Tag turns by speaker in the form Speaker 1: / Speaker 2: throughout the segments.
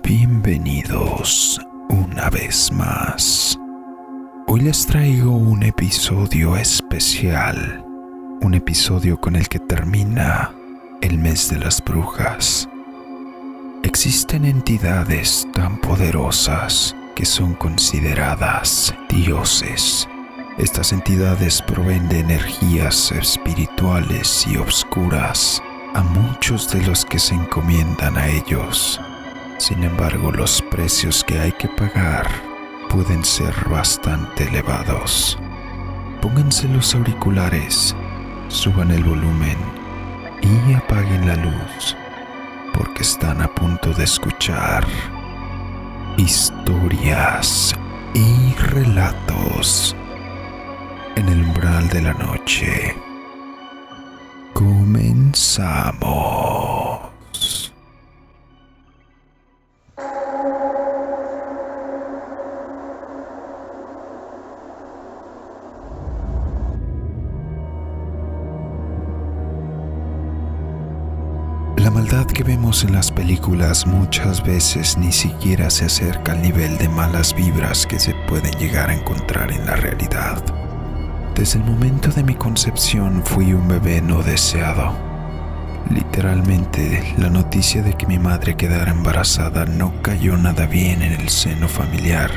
Speaker 1: Bienvenidos una vez más. Hoy les traigo un episodio especial, un episodio con el que termina el mes de las brujas. Existen entidades tan poderosas que son consideradas dioses. Estas entidades proveen de energías espirituales y obscuras a muchos de los que se encomiendan a ellos. Sin embargo, los precios que hay que pagar pueden ser bastante elevados. Pónganse los auriculares, suban el volumen y apaguen la luz, porque están a punto de escuchar historias y relatos en el umbral de la noche. Comenzamos. Maldad que vemos en las películas muchas veces ni siquiera se acerca al nivel de malas vibras que se pueden llegar a encontrar en la realidad. Desde el momento de mi concepción fui un bebé no deseado. Literalmente, la noticia de que mi madre quedara embarazada no cayó nada bien en el seno familiar,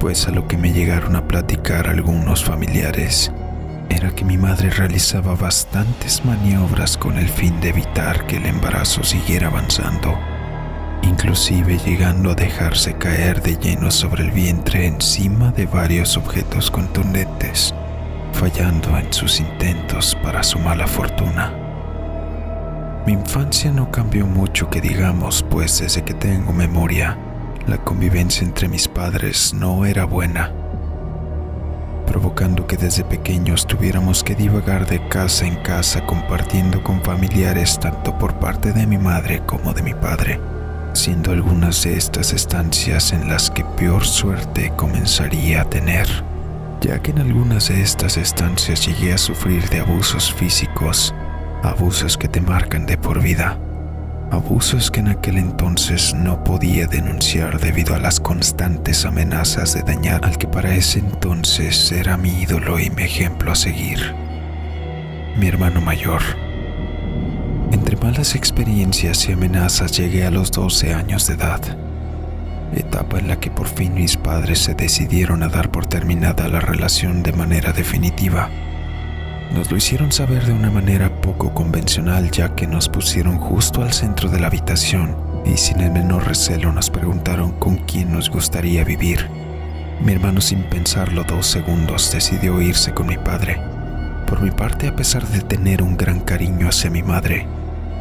Speaker 1: pues a lo que me llegaron a platicar algunos familiares era que mi madre realizaba bastantes maniobras con el fin de evitar que el embarazo siguiera avanzando, inclusive llegando a dejarse caer de lleno sobre el vientre encima de varios objetos contundentes, fallando en sus intentos para su mala fortuna. Mi infancia no cambió mucho que digamos, pues desde que tengo memoria, la convivencia entre mis padres no era buena provocando que desde pequeños tuviéramos que divagar de casa en casa compartiendo con familiares tanto por parte de mi madre como de mi padre, siendo algunas de estas estancias en las que peor suerte comenzaría a tener, ya que en algunas de estas estancias llegué a sufrir de abusos físicos, abusos que te marcan de por vida abusos que en aquel entonces no podía denunciar debido a las constantes amenazas de dañar al que para ese entonces era mi ídolo y mi ejemplo a seguir, mi hermano mayor. Entre malas experiencias y amenazas llegué a los 12 años de edad, etapa en la que por fin mis padres se decidieron a dar por terminada la relación de manera definitiva nos lo hicieron saber de una manera poco convencional ya que nos pusieron justo al centro de la habitación y sin el menor recelo nos preguntaron con quién nos gustaría vivir. Mi hermano sin pensarlo dos segundos decidió irse con mi padre. Por mi parte, a pesar de tener un gran cariño hacia mi madre,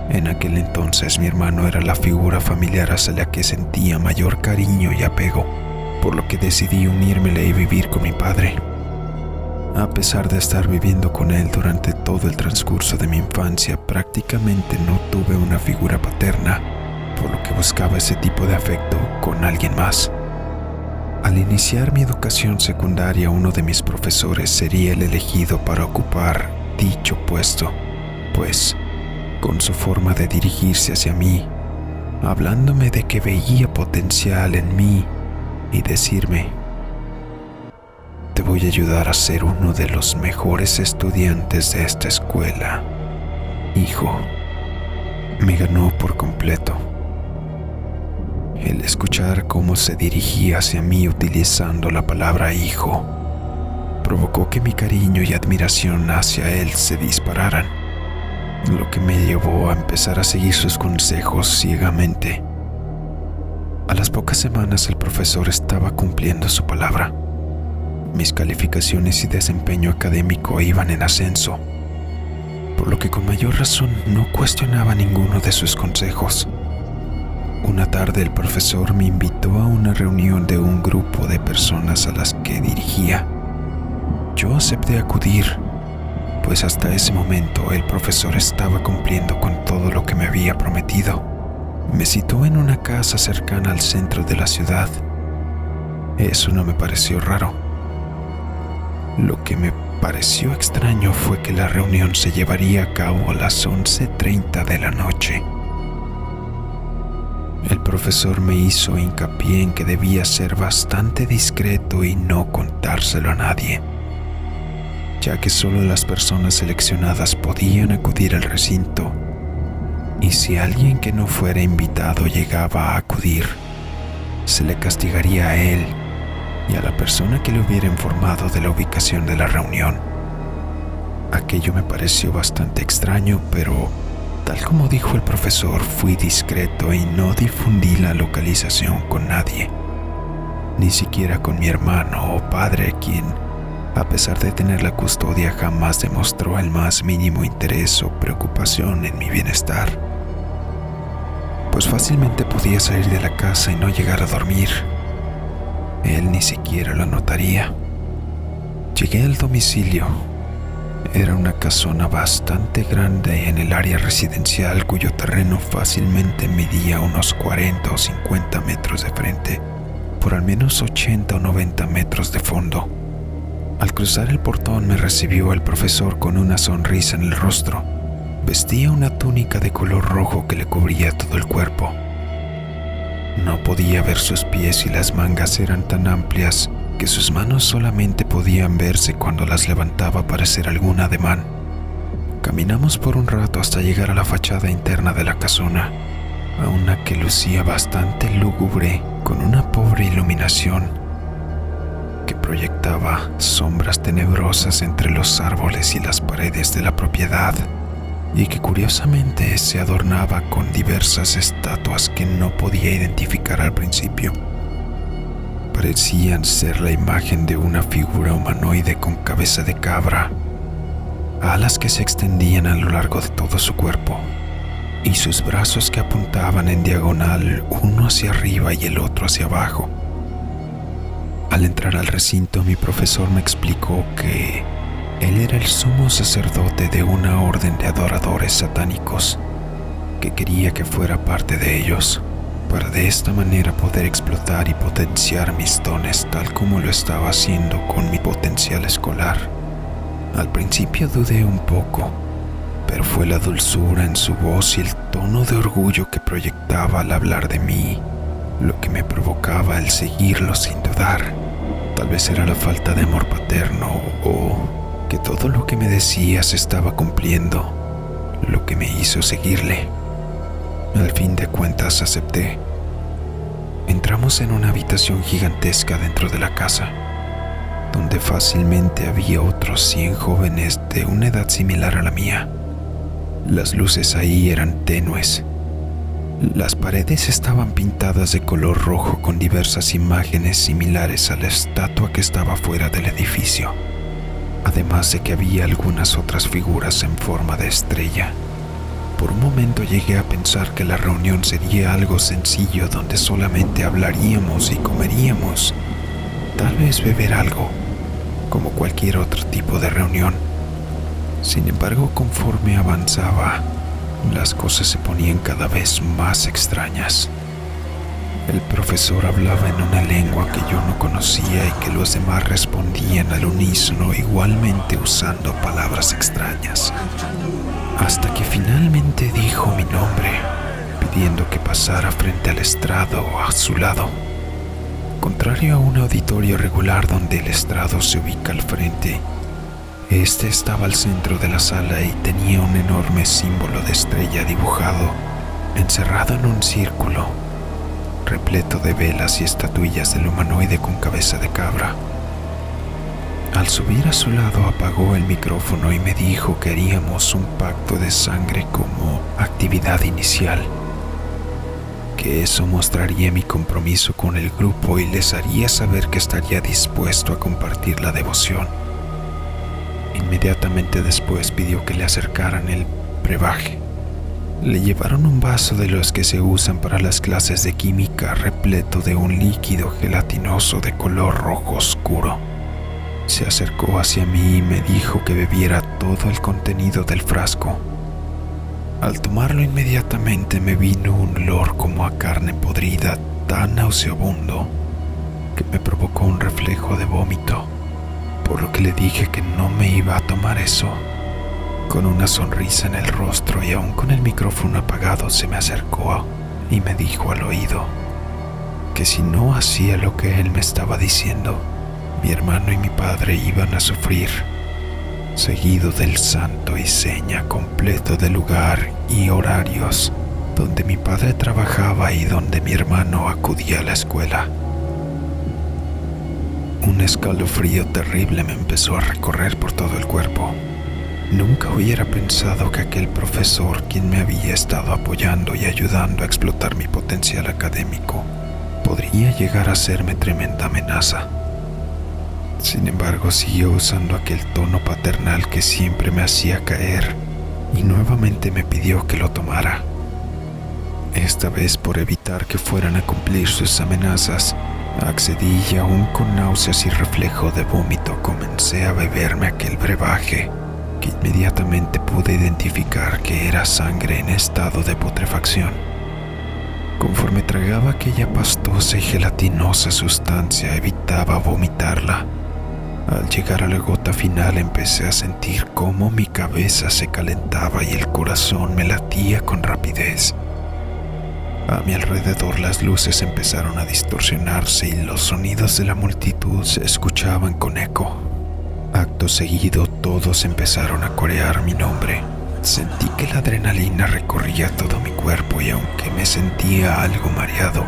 Speaker 1: en aquel entonces mi hermano era la figura familiar hacia la que sentía mayor cariño y apego, por lo que decidí unírmele y vivir con mi padre. A pesar de estar viviendo con él durante todo el transcurso de mi infancia, prácticamente no tuve una figura paterna, por lo que buscaba ese tipo de afecto con alguien más. Al iniciar mi educación secundaria, uno de mis profesores sería el elegido para ocupar dicho puesto, pues, con su forma de dirigirse hacia mí, hablándome de que veía potencial en mí y decirme voy a ayudar a ser uno de los mejores estudiantes de esta escuela. Hijo, me ganó por completo. El escuchar cómo se dirigía hacia mí utilizando la palabra hijo provocó que mi cariño y admiración hacia él se dispararan, lo que me llevó a empezar a seguir sus consejos ciegamente. A las pocas semanas el profesor estaba cumpliendo su palabra mis calificaciones y desempeño académico iban en ascenso, por lo que con mayor razón no cuestionaba ninguno de sus consejos. Una tarde el profesor me invitó a una reunión de un grupo de personas a las que dirigía. Yo acepté acudir, pues hasta ese momento el profesor estaba cumpliendo con todo lo que me había prometido. Me citó en una casa cercana al centro de la ciudad. Eso no me pareció raro lo que me pareció extraño fue que la reunión se llevaría a cabo a las 11.30 de la noche. El profesor me hizo hincapié en que debía ser bastante discreto y no contárselo a nadie, ya que solo las personas seleccionadas podían acudir al recinto, y si alguien que no fuera invitado llegaba a acudir, se le castigaría a él y a la persona que le hubiera informado de la ubicación de la reunión. Aquello me pareció bastante extraño, pero tal como dijo el profesor, fui discreto y no difundí la localización con nadie, ni siquiera con mi hermano o padre, quien, a pesar de tener la custodia, jamás demostró el más mínimo interés o preocupación en mi bienestar. Pues fácilmente podía salir de la casa y no llegar a dormir, él ni siquiera lo notaría. Llegué al domicilio. Era una casona bastante grande en el área residencial cuyo terreno fácilmente medía unos 40 o 50 metros de frente por al menos 80 o 90 metros de fondo. Al cruzar el portón me recibió el profesor con una sonrisa en el rostro. Vestía una túnica de color rojo que le cubría todo el cuerpo. No podía ver sus pies y las mangas eran tan amplias que sus manos solamente podían verse cuando las levantaba para hacer algún ademán. Caminamos por un rato hasta llegar a la fachada interna de la casona, a una que lucía bastante lúgubre con una pobre iluminación que proyectaba sombras tenebrosas entre los árboles y las paredes de la propiedad y que curiosamente se adornaba con diversas estatuas que no podía identificar al principio. Parecían ser la imagen de una figura humanoide con cabeza de cabra, alas que se extendían a lo largo de todo su cuerpo y sus brazos que apuntaban en diagonal uno hacia arriba y el otro hacia abajo. Al entrar al recinto mi profesor me explicó que él era el sumo sacerdote de una orden de adoradores satánicos que quería que fuera parte de ellos, para de esta manera poder explotar y potenciar mis dones tal como lo estaba haciendo con mi potencial escolar. Al principio dudé un poco, pero fue la dulzura en su voz y el tono de orgullo que proyectaba al hablar de mí lo que me provocaba el seguirlo sin dudar. Tal vez era la falta de amor paterno o que todo lo que me decía se estaba cumpliendo, lo que me hizo seguirle. Al fin de cuentas acepté. Entramos en una habitación gigantesca dentro de la casa, donde fácilmente había otros 100 jóvenes de una edad similar a la mía. Las luces ahí eran tenues. Las paredes estaban pintadas de color rojo con diversas imágenes similares a la estatua que estaba fuera del edificio además de que había algunas otras figuras en forma de estrella. Por un momento llegué a pensar que la reunión sería algo sencillo donde solamente hablaríamos y comeríamos, tal vez beber algo, como cualquier otro tipo de reunión. Sin embargo, conforme avanzaba, las cosas se ponían cada vez más extrañas. El profesor hablaba en una lengua que yo no conocía y que los demás respondían al unísono igualmente usando palabras extrañas. Hasta que finalmente dijo mi nombre, pidiendo que pasara frente al estrado a su lado. Contrario a un auditorio regular donde el estrado se ubica al frente, este estaba al centro de la sala y tenía un enorme símbolo de estrella dibujado, encerrado en un círculo repleto de velas y estatuillas del humanoide con cabeza de cabra. Al subir a su lado apagó el micrófono y me dijo que haríamos un pacto de sangre como actividad inicial, que eso mostraría mi compromiso con el grupo y les haría saber que estaría dispuesto a compartir la devoción. Inmediatamente después pidió que le acercaran el brebaje. Le llevaron un vaso de los que se usan para las clases de química repleto de un líquido gelatinoso de color rojo oscuro. Se acercó hacia mí y me dijo que bebiera todo el contenido del frasco. Al tomarlo inmediatamente me vino un olor como a carne podrida tan nauseabundo que me provocó un reflejo de vómito, por lo que le dije que no me iba a tomar eso. Con una sonrisa en el rostro y aún con el micrófono apagado se me acercó y me dijo al oído que si no hacía lo que él me estaba diciendo, mi hermano y mi padre iban a sufrir, seguido del santo y seña completo del lugar y horarios donde mi padre trabajaba y donde mi hermano acudía a la escuela. Un escalofrío terrible me empezó a recorrer por todo el cuerpo. Nunca hubiera pensado que aquel profesor, quien me había estado apoyando y ayudando a explotar mi potencial académico, podría llegar a serme tremenda amenaza. Sin embargo, siguió usando aquel tono paternal que siempre me hacía caer y nuevamente me pidió que lo tomara. Esta vez por evitar que fueran a cumplir sus amenazas, accedí y aún con náuseas y reflejo de vómito comencé a beberme aquel brebaje que inmediatamente pude identificar que era sangre en estado de putrefacción. Conforme tragaba aquella pastosa y gelatinosa sustancia, evitaba vomitarla. Al llegar a la gota final empecé a sentir cómo mi cabeza se calentaba y el corazón me latía con rapidez. A mi alrededor las luces empezaron a distorsionarse y los sonidos de la multitud se escuchaban con eco. Acto seguido todos empezaron a corear mi nombre. Sentí que la adrenalina recorría todo mi cuerpo y aunque me sentía algo mareado,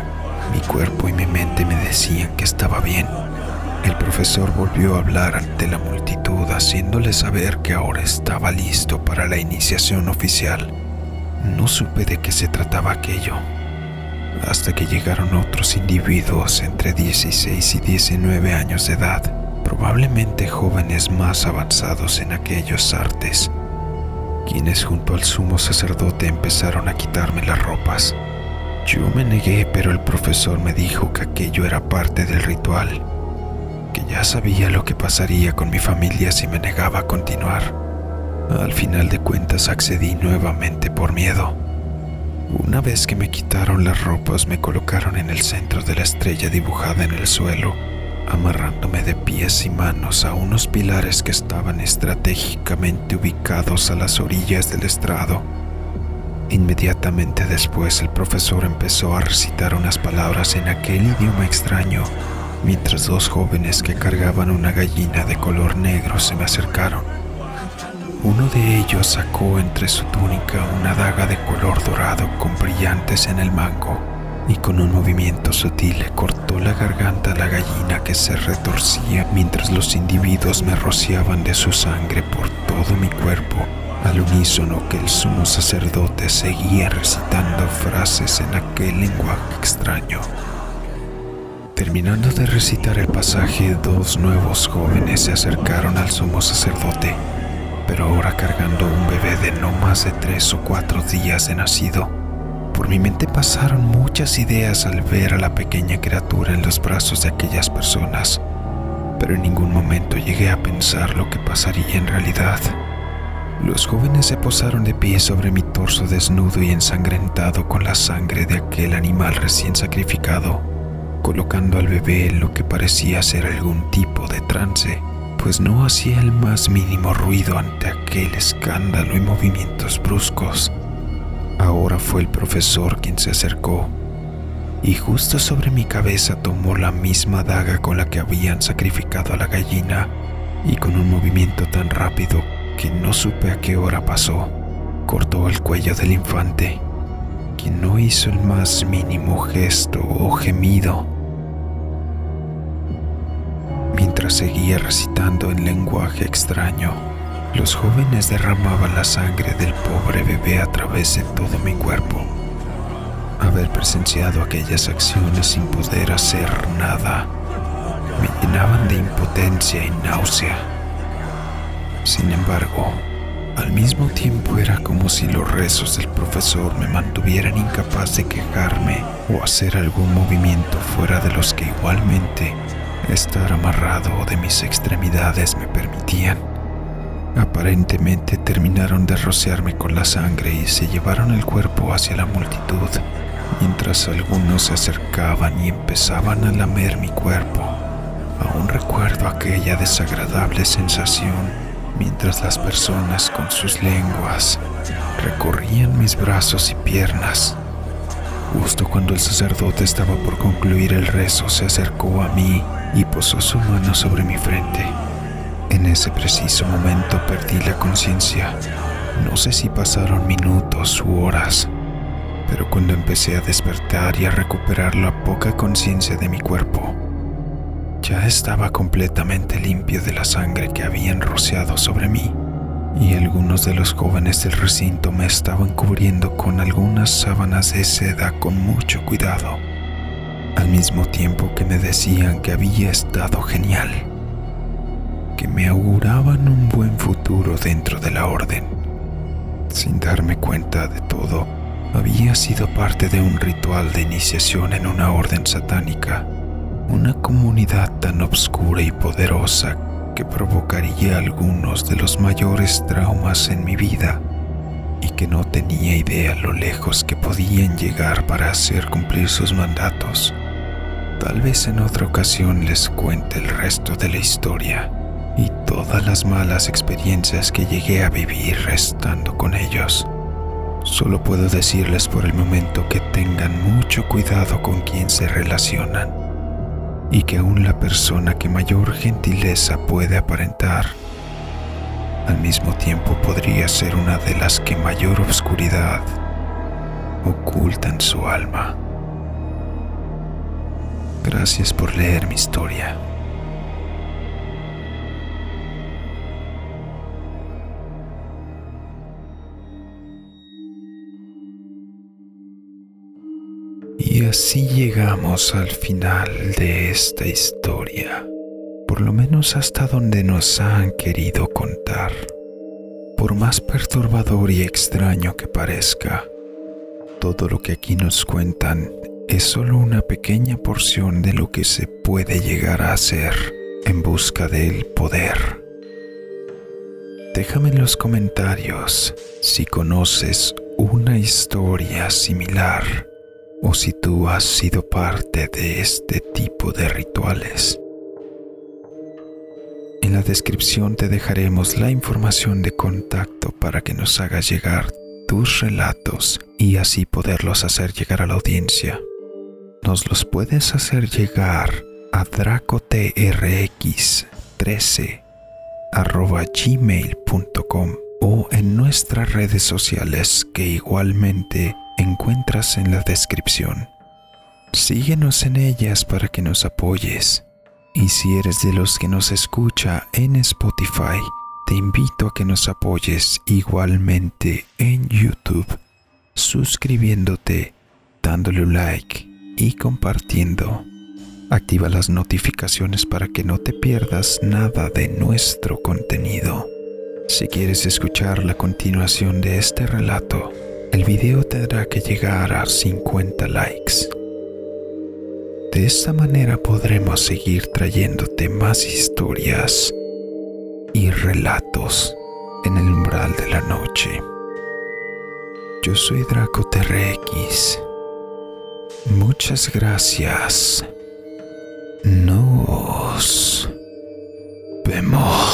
Speaker 1: mi cuerpo y mi mente me decían que estaba bien. El profesor volvió a hablar ante la multitud haciéndole saber que ahora estaba listo para la iniciación oficial. No supe de qué se trataba aquello, hasta que llegaron otros individuos entre 16 y 19 años de edad probablemente jóvenes más avanzados en aquellos artes, quienes junto al sumo sacerdote empezaron a quitarme las ropas. Yo me negué, pero el profesor me dijo que aquello era parte del ritual, que ya sabía lo que pasaría con mi familia si me negaba a continuar. Al final de cuentas accedí nuevamente por miedo. Una vez que me quitaron las ropas me colocaron en el centro de la estrella dibujada en el suelo amarrándome de pies y manos a unos pilares que estaban estratégicamente ubicados a las orillas del estrado. Inmediatamente después el profesor empezó a recitar unas palabras en aquel idioma extraño, mientras dos jóvenes que cargaban una gallina de color negro se me acercaron. Uno de ellos sacó entre su túnica una daga de color dorado con brillantes en el mango y con un movimiento sutil cortó la garganta a la gallina que se retorcía mientras los individuos me rociaban de su sangre por todo mi cuerpo, al unísono que el sumo sacerdote seguía recitando frases en aquel lenguaje extraño. Terminando de recitar el pasaje, dos nuevos jóvenes se acercaron al sumo sacerdote, pero ahora cargando un bebé de no más de tres o cuatro días de nacido. Por mi mente pasaron muchas ideas al ver a la pequeña criatura en los brazos de aquellas personas, pero en ningún momento llegué a pensar lo que pasaría en realidad. Los jóvenes se posaron de pie sobre mi torso desnudo y ensangrentado con la sangre de aquel animal recién sacrificado, colocando al bebé en lo que parecía ser algún tipo de trance, pues no hacía el más mínimo ruido ante aquel escándalo y movimientos bruscos. Ahora fue el profesor quien se acercó y justo sobre mi cabeza tomó la misma daga con la que habían sacrificado a la gallina y con un movimiento tan rápido que no supe a qué hora pasó, cortó el cuello del infante, quien no hizo el más mínimo gesto o gemido. Mientras seguía recitando en lenguaje extraño, los jóvenes derramaban la sangre del pobre bebé a través de todo mi cuerpo. Haber presenciado aquellas acciones sin poder hacer nada me llenaban de impotencia y náusea. Sin embargo, al mismo tiempo era como si los rezos del profesor me mantuvieran incapaz de quejarme o hacer algún movimiento fuera de los que igualmente estar amarrado de mis extremidades me permitían. Aparentemente terminaron de rociarme con la sangre y se llevaron el cuerpo hacia la multitud, mientras algunos se acercaban y empezaban a lamer mi cuerpo. Aún recuerdo aquella desagradable sensación mientras las personas con sus lenguas recorrían mis brazos y piernas. Justo cuando el sacerdote estaba por concluir el rezo, se acercó a mí y posó su mano sobre mi frente. En ese preciso momento perdí la conciencia. No sé si pasaron minutos u horas, pero cuando empecé a despertar y a recuperar la poca conciencia de mi cuerpo, ya estaba completamente limpio de la sangre que habían rociado sobre mí y algunos de los jóvenes del recinto me estaban cubriendo con algunas sábanas de seda con mucho cuidado, al mismo tiempo que me decían que había estado genial, que me auguraban un buen futuro dentro de la orden. Sin darme cuenta de todo, había sido parte de un ritual de iniciación en una orden satánica, una comunidad tan obscura y poderosa que provocaría algunos de los mayores traumas en mi vida y que no tenía idea lo lejos que podían llegar para hacer cumplir sus mandatos. Tal vez en otra ocasión les cuente el resto de la historia y todas las malas experiencias que llegué a vivir estando con ellos. Solo puedo decirles por el momento que tengan mucho cuidado con quien se relacionan y que aún la persona que mayor gentileza puede aparentar, al mismo tiempo podría ser una de las que mayor obscuridad oculta en su alma. Gracias por leer mi historia. Y así llegamos al final de esta historia, por lo menos hasta donde nos han querido contar. Por más perturbador y extraño que parezca, todo lo que aquí nos cuentan es solo una pequeña porción de lo que se puede llegar a hacer en busca del poder. Déjame en los comentarios si conoces una historia similar o si tú has sido parte de este tipo de rituales. En la descripción te dejaremos la información de contacto para que nos hagas llegar tus relatos y así poderlos hacer llegar a la audiencia. Nos los puedes hacer llegar a dracotrx13 gmail.com o en nuestras redes sociales que igualmente encuentras en la descripción. Síguenos en ellas para que nos apoyes. Y si eres de los que nos escucha en Spotify, te invito a que nos apoyes igualmente en YouTube, suscribiéndote, dándole un like y compartiendo. Activa las notificaciones para que no te pierdas nada de nuestro contenido. Si quieres escuchar la continuación de este relato, el video tendrá que llegar a 50 likes. De esta manera podremos seguir trayéndote más historias y relatos en el umbral de la noche. Yo soy Draco TRX. Muchas gracias. Nos vemos.